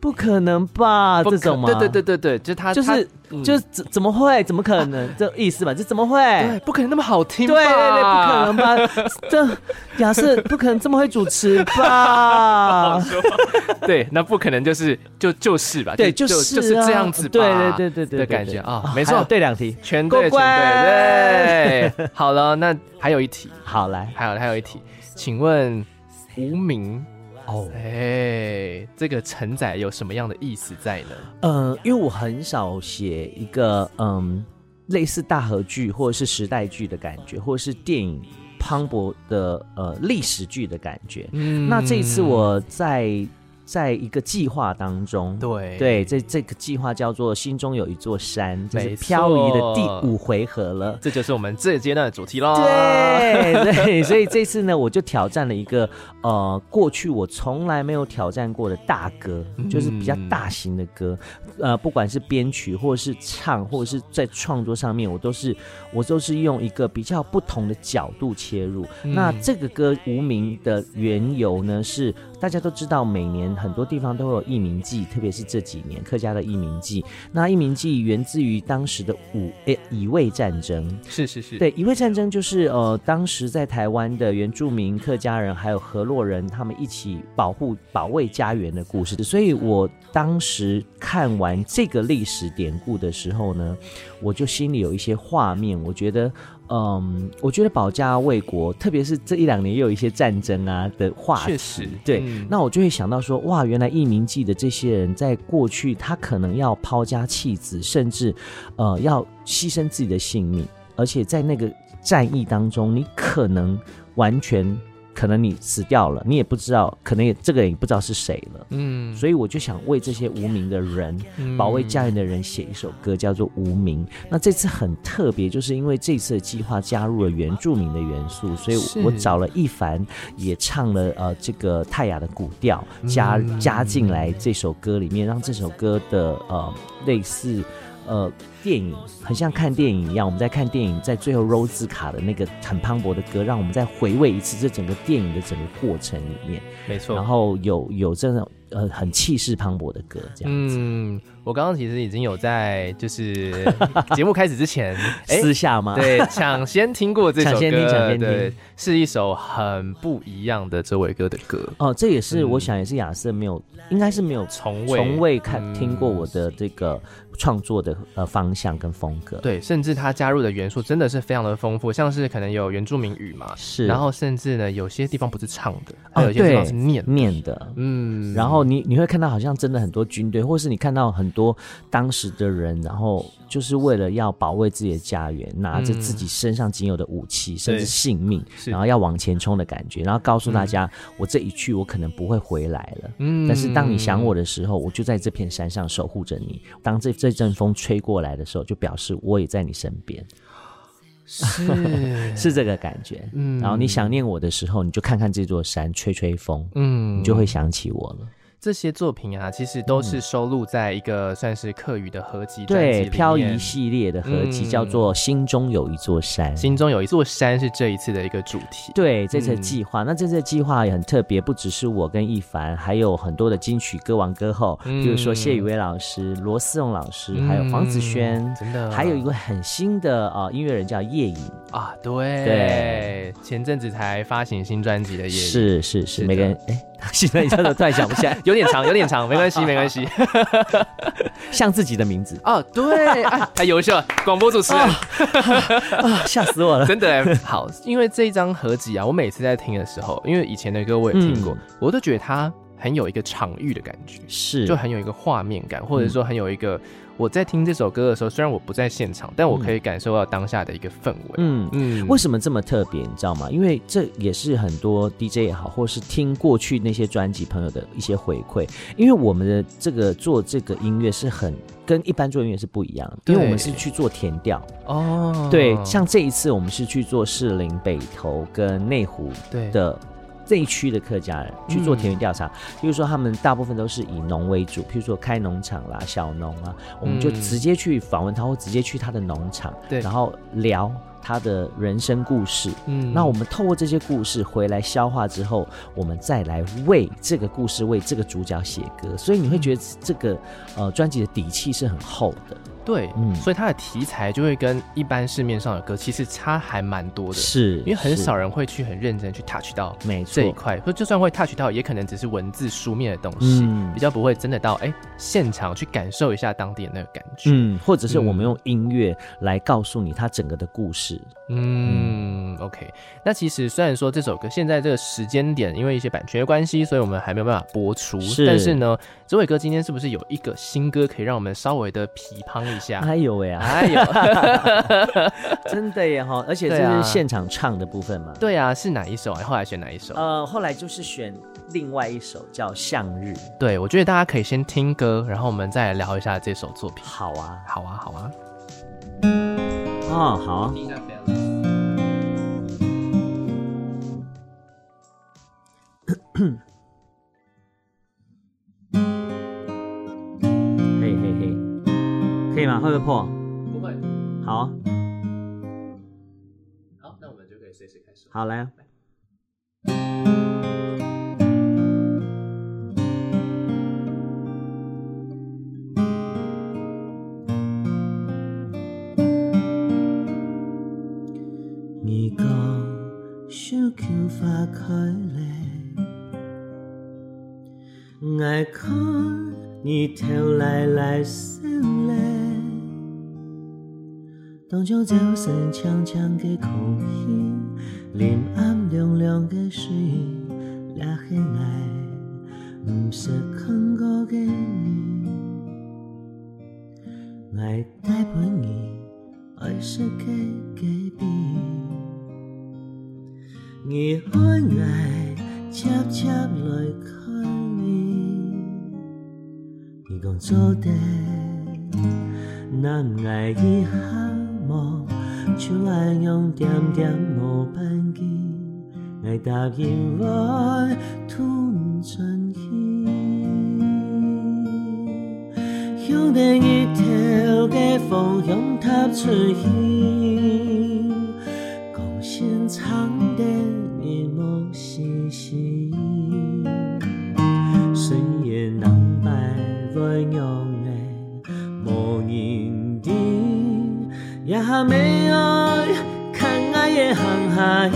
Speaker 2: 不可能吧？这种吗？
Speaker 1: 对对对对对，就他
Speaker 2: 就是就怎怎么会？怎么可能？这意思吧？这怎么会？
Speaker 1: 对，不可能那么好听吧？
Speaker 2: 对对对，不可能吧？这亚瑟不可能这么会主持吧？
Speaker 1: 对，那不可能就是就就是吧？
Speaker 2: 对，就是
Speaker 1: 就是这样子吧？
Speaker 2: 对对对对对
Speaker 1: 的感觉啊，没错，
Speaker 2: 对两题，
Speaker 1: 全对全对对。好了，那。还有一题，
Speaker 2: 好来，
Speaker 1: 还有还有一题，请问无名哦，哎，这个承载有什么样的意思在呢？
Speaker 2: 呃，因为我很少写一个嗯类似大河剧或者是时代剧的感觉，或者是电影磅礴的呃历史剧的感觉。嗯，那这一次我在在一个计划当中。
Speaker 1: 对
Speaker 2: 对，这这个计划叫做“心中有一座山”，这是漂移的第五回合了。
Speaker 1: 这就是我们这阶段的主题喽。
Speaker 2: 对对，所以这次呢，我就挑战了一个呃，过去我从来没有挑战过的大歌，就是比较大型的歌。呃，不管是编曲，或者是唱，或者是在创作上面，我都是我都是用一个比较不同的角度切入。嗯、那这个歌《无名》的缘由呢，是大家都知道，每年很多地方都会有义民祭，特别是这几年客家的义民祭。那义民祭源自于当时的五诶乙未战争，
Speaker 1: 是是是，
Speaker 2: 对乙未战争就是呃，当时在台湾的原住民客家人还有河洛人，他们一起保护保卫家园的故事。所以我当时看完。这个历史典故的时候呢，我就心里有一些画面。我觉得，嗯，我觉得保家卫国，特别是这一两年也有一些战争啊的话题，确实，对，嗯、那我就会想到说，哇，原来一民记的这些人在过去，他可能要抛家弃子，甚至呃要牺牲自己的性命，而且在那个战役当中，你可能完全。可能你死掉了，你也不知道，可能也这个人也不知道是谁了。嗯，所以我就想为这些无名的人，嗯、保卫家园的人写一首歌，叫做《无名》。那这次很特别，就是因为这次的计划加入了原住民的元素，所以我找了一凡也唱了呃这个泰雅的古调，加加进来这首歌里面，让这首歌的呃类似。呃，电影很像看电影一样，我们在看电影，在最后 Rose 卡的那个很磅礴的歌，让我们再回味一次这整个电影的整个过程里面，
Speaker 1: 没错。
Speaker 2: 然后有有这种。呃，很气势磅礴的歌，这样子。
Speaker 1: 嗯，我刚刚其实已经有在，就是 节目开始之前，
Speaker 2: 私下吗？
Speaker 1: 对，抢先听过这首歌，
Speaker 2: 抢先听，抢先
Speaker 1: 听，是一首很不一样的周伟哥的歌。
Speaker 2: 哦，这也是、嗯、我想也是亚瑟没有，应该是没有从未从未看、嗯、听过我的这个创作的呃方向跟风格。
Speaker 1: 对，甚至他加入的元素真的是非常的丰富，像是可能有原住民语嘛，
Speaker 2: 是，
Speaker 1: 然后甚至呢有些地方不是唱的，还有些地方是念
Speaker 2: 念的，嗯，然后。你你会看到好像真的很多军队，或是你看到很多当时的人，然后就是为了要保卫自己的家园，拿着自己身上仅有的武器，嗯、甚至性命，然后要往前冲的感觉，然后告诉大家，嗯、我这一去我可能不会回来了。嗯，但是当你想我的时候，我就在这片山上守护着你。当这这阵风吹过来的时候，就表示我也在你身边。是 是这个感觉，嗯。然后你想念我的时候，你就看看这座山，吹吹风，嗯，你就会想起我了。
Speaker 1: 这些作品啊，其实都是收录在一个算是客语的合集专辑里面。
Speaker 2: 对，漂移系列的合集叫做《心中有一座山》。
Speaker 1: 心中有一座山是这一次的一个主题。
Speaker 2: 对，这次计划。嗯、那这次计划也很特别，不只是我跟一凡，还有很多的金曲歌王歌后，比如说谢宇威老师、罗思荣老师，嗯、还有黄子轩，真的，还有一位很新的啊、呃、音乐人叫叶颖
Speaker 1: 啊。对对，前阵子才发行新专辑的叶颖，
Speaker 2: 是是是，是每个人哎。现在一下子突然想不起来，
Speaker 1: 有点长，有点长，没关系，没关系。
Speaker 2: 像自己的名字
Speaker 1: 哦，对，太优秀了，广播主持人，
Speaker 2: 吓死我了，
Speaker 1: 真的。好，因为这一张合集啊，我每次在听的时候，因为以前的歌我也听过，我都觉得它很有一个场域的感觉，是，就很有一个画面感，或者说很有一个。我在听这首歌的时候，虽然我不在现场，但我可以感受到当下的一个氛围。嗯嗯，
Speaker 2: 为什么这么特别？你知道吗？因为这也是很多 DJ 也好，或是听过去那些专辑朋友的一些回馈。因为我们的这个做这个音乐是很跟一般做音乐是不一样的，因为我们是去做填调哦。对，像这一次我们是去做士林、北投跟内湖的。这一区的客家人去做田园调查，嗯、比如说他们大部分都是以农为主，譬如说开农场啦、小农啊，我们就直接去访问他，或直接去他的农场，对，然后聊他的人生故事。嗯，那我们透过这些故事回来消化之后，我们再来为这个故事、为这个主角写歌，所以你会觉得这个呃专辑的底气是很厚的。
Speaker 1: 对，嗯，所以它的题材就会跟一般市面上的歌其实差还蛮多的，是因为很少人会去很认真去 touch 到这一块，或就算会 touch 到，也可能只是文字书面的东西，嗯、比较不会真的到哎现场去感受一下当地的那个感觉，
Speaker 2: 嗯，或者是我们用音乐来告诉你它整个的故事，
Speaker 1: 嗯，嗯，OK，那其实虽然说这首歌现在这个时间点因为一些版权的关系，所以我们还没有办法播出，是但是呢，周伟哥今天是不是有一个新歌可以让我们稍微的批判一下？
Speaker 2: 哎呦喂啊！哎呦，真的耶哈！而且这是现场唱的部分嘛？
Speaker 1: 对啊，是哪一首啊？后来选哪一首？
Speaker 2: 呃，后来就是选另外一首叫《向日》。
Speaker 1: 对，我觉得大家可以先听歌，然后我们再来聊一下这首作品。
Speaker 2: 好啊，
Speaker 1: 好啊，好啊。
Speaker 2: 哦，好啊。嘿嘿嘿，可以吗？会不会破？
Speaker 1: 不会。
Speaker 2: 好啊。
Speaker 1: 好，那我们就可以随时开始。
Speaker 2: 好，来啊。花开嘞，爱看你跳来来笑嘞，当作早晨长长的空气，临暗凉凉的水，俩系爱唔识看过的你，爱带陪你爱是给给比。你爱爱接接来看你，你讲做得，那爱一下无，就爱用点点无半句，爱答应我吞进去，向另一条的方向踏出去，讲声长的。细细，深夜难白温柔的无人知，也没爱看爱的航海，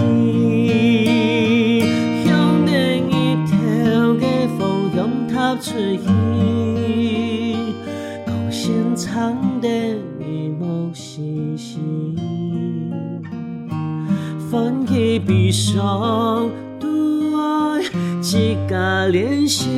Speaker 2: 向另一条的方向踏出去，讲声长的无细细，放弃悲伤。几个练习，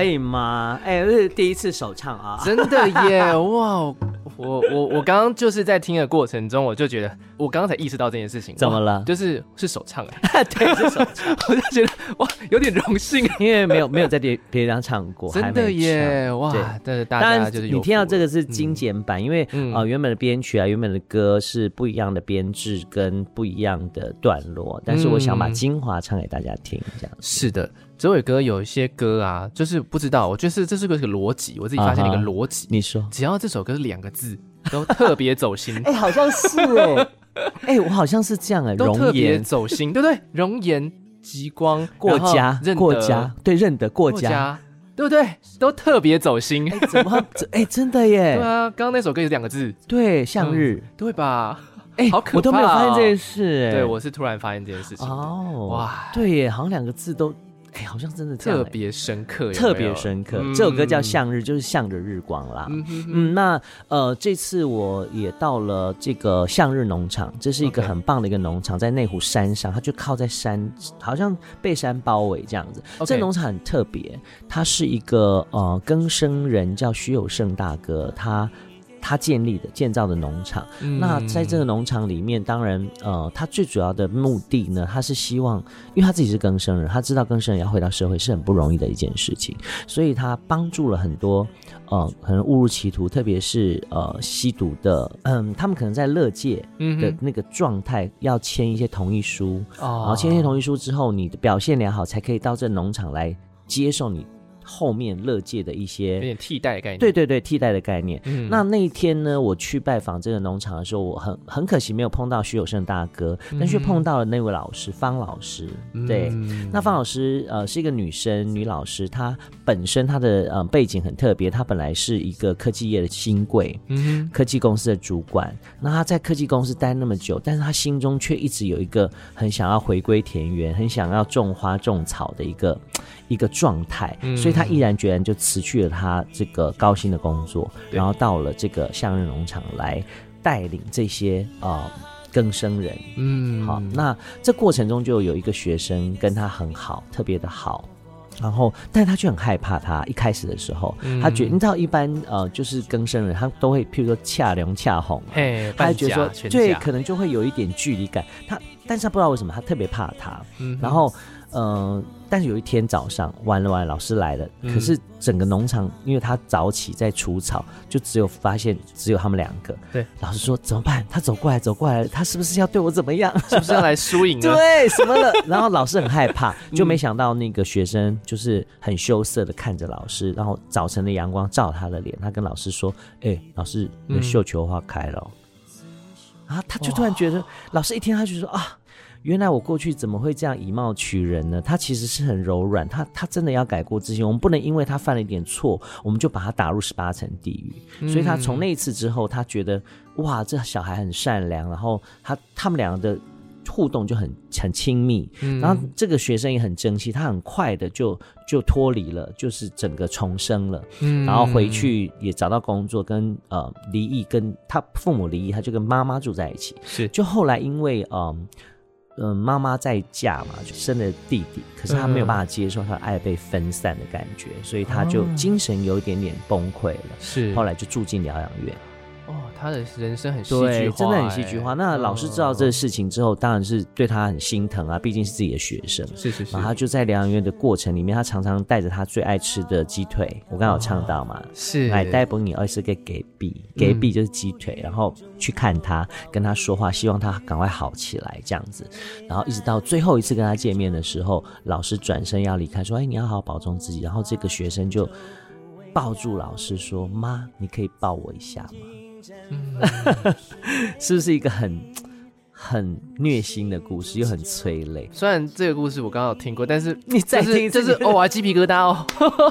Speaker 2: 可以吗？哎、欸，这是第一次首唱啊，
Speaker 1: 真的耶！哇，我我我刚刚就是在听的过程中，我就觉得，我刚刚才意识到这件事情，
Speaker 2: 怎么了？
Speaker 1: 就是是首唱哎，
Speaker 2: 对，是首唱，
Speaker 1: 我就觉得哇，有点荣幸，
Speaker 2: 因为没有没有在别别人唱过，
Speaker 1: 真的耶！哇，但是大家就是
Speaker 2: 你听到这个是精简版，嗯、因为啊、原本的编曲啊，原本的歌是不一样的编制跟不一样的段落，但是我想把精华唱给大家听，这样、嗯、
Speaker 1: 是的。这首歌有一些歌啊，就是不知道，我觉得是这是个个逻辑，我自己发现了一个逻辑。Uh
Speaker 2: 你说，
Speaker 1: 只要这首歌是两个字，都特别走心。
Speaker 2: 哎、欸，好像是哎，哎、欸，我好像是这样哎，
Speaker 1: 都特别走心，对不对？容颜、极光、
Speaker 2: 过家、过家，对，认得过家，
Speaker 1: 对不对？都特别走心。
Speaker 2: 欸、怎么？哎、欸，真的耶！
Speaker 1: 对啊，刚刚那首歌有两个字，
Speaker 2: 对，向日，
Speaker 1: 嗯、对吧？哎、欸，好可怕、哦，
Speaker 2: 我都没有发现这件事。哎，
Speaker 1: 对，我是突然发现这件事情。哦，哇，
Speaker 2: 对耶，好像两个字都。哎、欸，好像真的
Speaker 1: 特别深刻有有，
Speaker 2: 特别深刻。这首歌叫《向日》，就是向着日光啦。嗯嗯，嗯，那呃，这次我也到了这个向日农场，这是一个很棒的一个农场，在内湖山上，它就靠在山，好像被山包围这样子。这农场很特别，它是一个呃更生人叫徐有胜大哥，他。他建立的、建造的农场、嗯，那在这个农场里面，当然，呃，他最主要的目的呢，他是希望，因为他自己是更生人，他知道更生人要回到社会是很不容易的一件事情，所以他帮助了很多，呃，可能误入歧途，特别是呃吸毒的，嗯，他们可能在乐界的那个状态，要签一些同意书，哦、然后签一些同意书之后，你的表现良好，才可以到这农场来接受你。后面乐界的一些
Speaker 1: 有点替代的概念。
Speaker 2: 对对对，替代的概念。
Speaker 1: 嗯，
Speaker 2: 那那一天呢，我去拜访这个农场的时候，我很很可惜没有碰到徐有胜大哥，但却碰到了那位老师方老师。对，
Speaker 1: 嗯、
Speaker 2: 那方老师呃是一个女生女老师，她本身她的呃背景很特别，她本来是一个科技业的新贵，
Speaker 1: 嗯，
Speaker 2: 科技公司的主管。那她在科技公司待那么久，但是她心中却一直有一个很想要回归田园，很想要种花种草的一个一个状态，
Speaker 1: 嗯、
Speaker 2: 所以他毅然决然就辞去了他这个高薪的工作，然后到了这个向日农场来带领这些呃更生人。
Speaker 1: 嗯，
Speaker 2: 好，那这过程中就有一个学生跟他很好，特别的好，然后但他却很害怕他。一开始的时候，
Speaker 1: 嗯、
Speaker 2: 他觉得你知道，一般呃就是更生人，他都会譬如说恰凉恰红，
Speaker 1: 哎，
Speaker 2: 他觉得说
Speaker 1: 全
Speaker 2: 对，可能就会有一点距离感。他但是他不知道为什么他特别怕他，
Speaker 1: 嗯，
Speaker 2: 然后。嗯、呃，但是有一天早上，完了完了，老师来了，
Speaker 1: 嗯、
Speaker 2: 可是整个农场，因为他早起在除草，就只有发现只有他们两个。
Speaker 1: 对，
Speaker 2: 老师说怎么办？他走过来，走过来，他是不是要对我怎么样？
Speaker 1: 是不是要来输赢？
Speaker 2: 对，什么的？然后老师很害怕，就没想到那个学生就是很羞涩的看着老师，然后早晨的阳光照他的脸，他跟老师说：“哎、欸，老师，你的绣球花开了、喔。嗯”啊，他就突然觉得，老师一听他就说啊。原来我过去怎么会这样以貌取人呢？他其实是很柔软，他他真的要改过自新。我们不能因为他犯了一点错，我们就把他打入十八层地狱。嗯、所以他从那一次之后，他觉得哇，这小孩很善良，然后他他们两个的互动就很很亲密。嗯、然后这个学生也很争气，他很快的就就脱离了，就是整个重生了。嗯、然后回去也找到工作，跟呃离异，跟他父母离异，他就跟妈妈住在一起。
Speaker 1: 是，
Speaker 2: 就后来因为嗯。呃嗯，妈妈在嫁嘛，就生了弟弟，可是他没有办法接受他的爱被分散的感觉，嗯、所以他就精神有一点点崩溃了。是，后来就住进疗养院。
Speaker 1: 哦，他的人生很戏剧化，
Speaker 2: 真的很戏剧化。那老师知道这个事情之后，当然是对他很心疼啊，毕竟是自己的学生。
Speaker 1: 是是是。
Speaker 2: 然后他就在疗养院的过程里面，他常常带着他最爱吃的鸡腿，我刚刚有唱到嘛，
Speaker 1: 是
Speaker 2: 来带不你二十个给币，给币就是鸡腿，然后去看他，跟他说话，希望他赶快好起来这样子。然后一直到最后一次跟他见面的时候，老师转身要离开，说：“哎，你要好好保重自己。”然后这个学生就抱住老师说：“妈，你可以抱我一下吗？”嗯，是不是一个很很虐心的故事，又很催泪？
Speaker 1: 虽然这个故事我刚刚有听过，但是
Speaker 2: 你再听一次，
Speaker 1: 就是哦，我鸡皮疙瘩哦。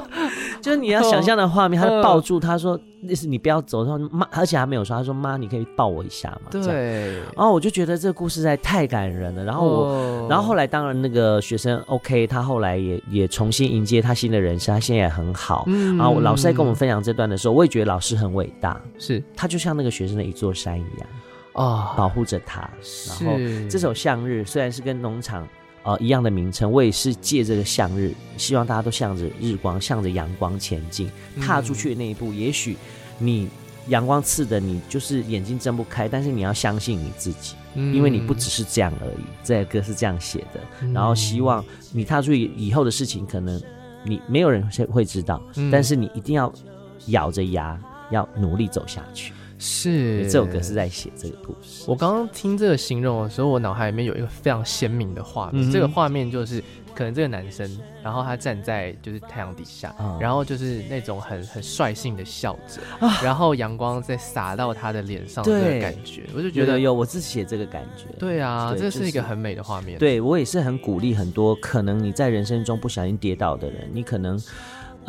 Speaker 2: 就是你要想象的画面，他就 抱住他说：“那是你不要走。”他说：“妈，而且还没有说，他说妈，你可以抱我一下嘛。”
Speaker 1: 对。
Speaker 2: 然后我就觉得这个故事实在太感人了。然后我，然后后来当然那个学生 OK，他后来也也重新迎接他新的人生，他现在也很好。嗯。然后老师在跟我们分享这段的时候，我也觉得老师很伟大。
Speaker 1: 是，
Speaker 2: 他就像那个学生的一座山一样
Speaker 1: 啊，
Speaker 2: 保护着他。然后这首向日虽然是跟农场。呃，一样的名称，我也是借这个向日，希望大家都向着日光，向着阳光前进，踏出去的那一步。嗯、也许你阳光刺的你就是眼睛睁不开，但是你要相信你自己，嗯、因为你不只是这样而已。这个歌是这样写的，嗯、然后希望你踏出去以后的事情，可能你没有人会知道，嗯、但是你一定要咬着牙要努力走下去。
Speaker 1: 是
Speaker 2: 这首歌是在写这个故事。
Speaker 1: 我刚刚听这个形容的时候，我脑海里面有一个非常鲜明的画面。嗯、这个画面就是，可能这个男生，然后他站在就是太阳底下，嗯、然后就是那种很很率性的笑着，啊、然后阳光在洒到他的脸上的感觉，我就觉得有，
Speaker 2: 有我自己写这个感觉。
Speaker 1: 对啊，对这是一个很美的画面。
Speaker 2: 对我也是很鼓励很多可能你在人生中不小心跌倒的人，你可能。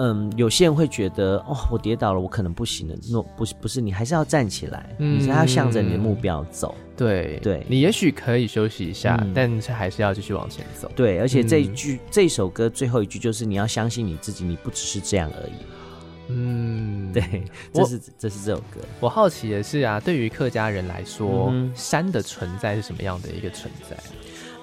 Speaker 2: 嗯，有些人会觉得哦，我跌倒了，我可能不行了。那不是不是，你还是要站起来，嗯、你还要向着你的目标走。对对，
Speaker 1: 对你也许可以休息一下，嗯、但是还是要继续往前走。
Speaker 2: 对，而且这一句、嗯、这首歌最后一句就是你要相信你自己，你不只是这样而已。嗯，对，这是这是这首歌。
Speaker 1: 我好奇的是啊，对于客家人来说，嗯、山的存在是什么样的一个存在？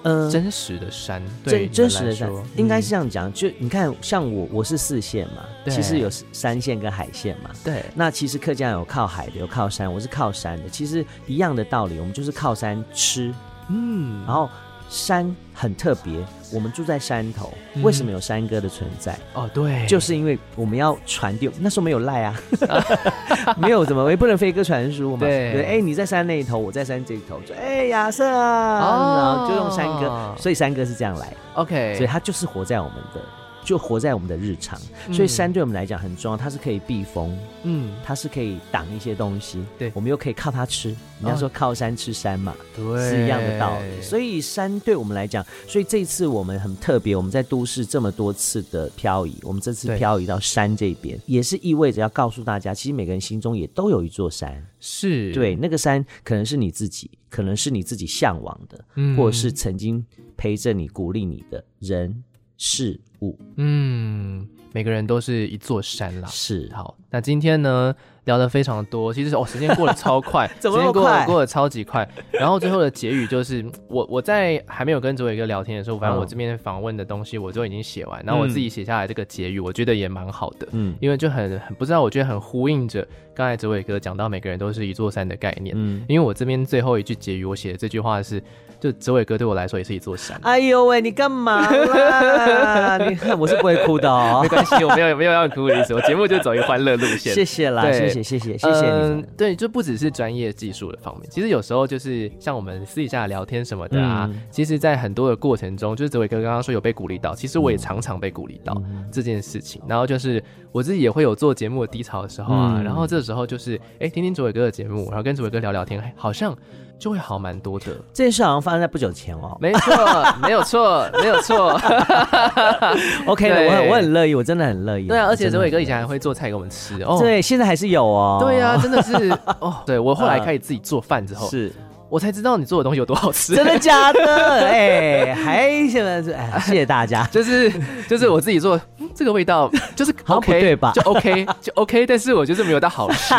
Speaker 1: 嗯，真实的山，对，
Speaker 2: 真实的山，应该是这样讲。就你看，像我，我是四线嘛，其实有山线跟海线嘛。对，那其实客家有靠海的，有靠山，我是靠山的。其实一样的道理，我们就是靠山吃。嗯，然后。山很特别，我们住在山头，为什么有山歌的存在？
Speaker 1: 嗯、哦，对，
Speaker 2: 就是因为我们要传递。那时候没有赖啊，没有怎么，也不能飞鸽传书嘛。对，对，哎，你在山那一头，我在山这一头，就哎亚瑟啊，哦、然后就用山歌，所以山歌是这样来。OK，所以它就是活在我们的就活在我们的日常。所以山对我们来讲很重要，它是可以避风，嗯，它是可以挡一些东西，对，我们又可以靠它吃。人家说靠山吃山嘛，对，是一样的道理。所以山对我们来讲，所以这一次我们很特别，我们在都市这么多次的漂移，我们这次漂移到山这边，也是意味着要告诉大家，其实每个人心中也都有一座山，是。对，那个山可能是你自己，可能是你自己向往的，嗯，或者是曾经陪着你、鼓励你的人事物，
Speaker 1: 嗯，每个人都是一座山啦。
Speaker 2: 是，
Speaker 1: 好，那今天呢，聊的非常多，其实哦，时间过得超快，
Speaker 2: 怎么那么快？
Speaker 1: 时间过得过得超级快。然后最后的结语就是，我我在还没有跟哲伟哥聊天的时候，反正我这边访问的东西我就已经写完，然后我自己写下来这个结语，我觉得也蛮好的，嗯，因为就很很不知道，我觉得很呼应着刚才哲伟哥讲到每个人都是一座山的概念，嗯，因为我这边最后一句结语我写的这句话是，就哲伟哥对我来说也是一座山。
Speaker 2: 哎呦喂，你干嘛啦？我是不会哭的哦，
Speaker 1: 没关系，我没有没有要哭的意思，我节目就走一个欢乐路线。
Speaker 2: 谢谢啦，谢谢。谢谢谢谢你。
Speaker 1: 嗯，对，就不只是专业技术的方面，其实有时候就是像我们私底下聊天什么的啊，嗯、其实，在很多的过程中，就是泽伟哥刚刚说有被鼓励到，其实我也常常被鼓励到这件事情。然后就是我自己也会有做节目的低潮的时候啊，嗯、然后这时候就是哎、欸，听听哲伟哥的节目，然后跟哲伟哥聊聊天，好像。就会好蛮多的。
Speaker 2: 这件事好像发生在不久前哦。
Speaker 1: 没错，没有错，没有错。
Speaker 2: OK 的，我很我很乐意，我真的很乐意。
Speaker 1: 对啊，而且周伟哥以前还会做菜给我们吃哦。
Speaker 2: 对，现在还是有哦。
Speaker 1: 对啊，真的是哦。对，我后来开始自己做饭之后，是我才知道你做的东西有多好吃。
Speaker 2: 真的假的？哎，还现在是哎，谢谢大家。
Speaker 1: 就是就是我自己做，这个味道就是 OK 对吧？就 OK 就 OK，但是我就是没有到好吃。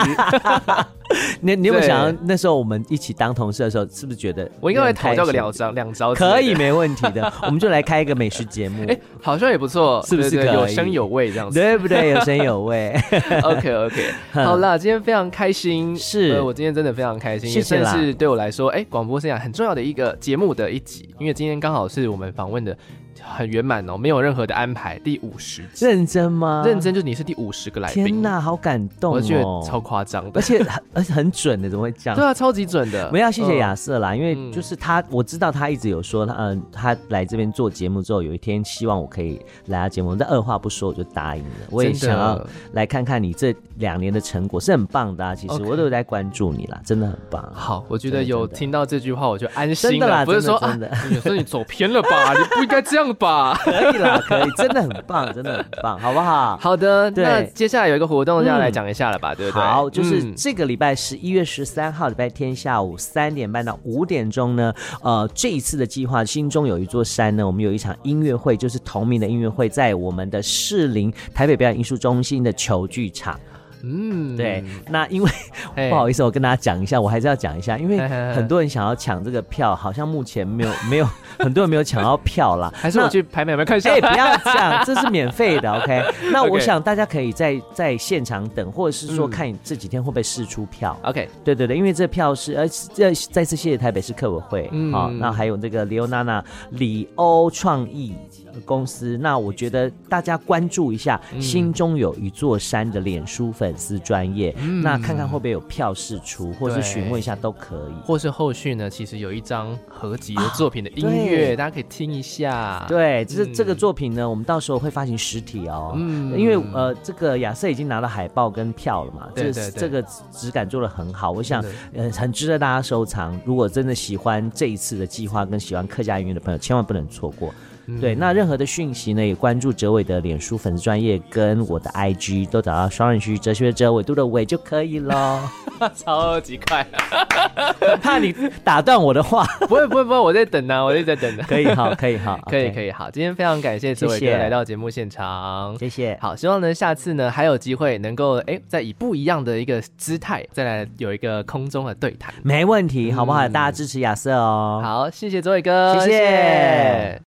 Speaker 2: 你你有没有想到那时候我们一起当同事的时候，是不是觉得
Speaker 1: 我应该会讨教个两招两招？
Speaker 2: 可以，没问题的。我们就来开一个美食节目，哎，
Speaker 1: 好像也不错，是不是？有声有味这样子，
Speaker 2: 对不对？有声有味。
Speaker 1: OK OK，好啦，今天非常开心，是我今天真的非常开心，也算是对我来说，哎，广播生涯很重要的一个节目的一集，因为今天刚好是我们访问的。很圆满哦，没有任何的安排。第五十集，
Speaker 2: 认真吗？
Speaker 1: 认真，就是你是第五十个来宾。
Speaker 2: 天哪，好感动哦！
Speaker 1: 我觉得超夸张的，
Speaker 2: 而且 而且很准的，怎么会这样？
Speaker 1: 对啊，超级准的。
Speaker 2: 我们要谢谢亚瑟啦，因为就是他，我知道他一直有说，他嗯，他来这边做节目之后，有一天希望我可以来他节目，但二话不说我就答应了。我也想要来看看你这两年的成果，是很棒的啊。其实我都有在关注你啦，真的很棒。
Speaker 1: 好，我觉得有听到这句话我就安心了。不是说啊，有时候你走偏了吧？你不应该这样吧？
Speaker 2: 可以啦，可以，真的很棒，真的很棒，好不好？
Speaker 1: 好的，那接下来有一个活动，就要来讲一下了吧，嗯、对不对？
Speaker 2: 好，就是这个礼拜十一月十三号礼拜天下午三点半到五点钟呢，呃，这一次的计划心中有一座山呢，我们有一场音乐会，就是同名的音乐会，在我们的士林台北表演艺术中心的球剧场。嗯，对，那因为 不好意思，我跟大家讲一下，我还是要讲一下，因为很多人想要抢这个票，好像目前没有 没有很多人没有抢到票啦。
Speaker 1: 还是我去排美美看一下？
Speaker 2: 哎，不要这样，这是免费的，OK。那我想大家可以在在现场等，或者是说看这几天会不会试出票
Speaker 1: ，OK。
Speaker 2: 对对对，因为这票是呃，这再次谢谢台北市客委会，好，那还有这个李欧娜娜李欧创意。公司，那我觉得大家关注一下，嗯、心中有一座山的脸书粉丝专业，嗯、那看看会不会有票释出，或是询问一下都可以，
Speaker 1: 或是后续呢，其实有一张合集的作品的音乐，啊、大家可以听一下。
Speaker 2: 对，就是这个作品呢，嗯、我们到时候会发行实体哦，嗯，因为呃，这个亚瑟已经拿到海报跟票了嘛，对对对，这个质感做的很好，我想呃很值得大家收藏。如果真的喜欢这一次的计划，跟喜欢客家音乐的朋友，千万不能错过。对，那任何的讯息呢，也关注哲伟的脸书粉丝专业跟我的 IG，都找到双人区哲学哲纬度的纬就可以了。
Speaker 1: 超级快，
Speaker 2: 怕你打断我的话，
Speaker 1: 不会不会不会，我在等呢，我一直在等呢。
Speaker 2: 可以好，可以好，
Speaker 1: 可以可以好。今天非常感谢哲伟哥来到节目现场，
Speaker 2: 谢谢。
Speaker 1: 好，希望呢下次呢还有机会能够哎再以不一样的一个姿态再来有一个空中的对谈，
Speaker 2: 没问题，好不好？大家支持亚瑟哦。
Speaker 1: 好，谢谢哲伟哥，
Speaker 2: 谢谢。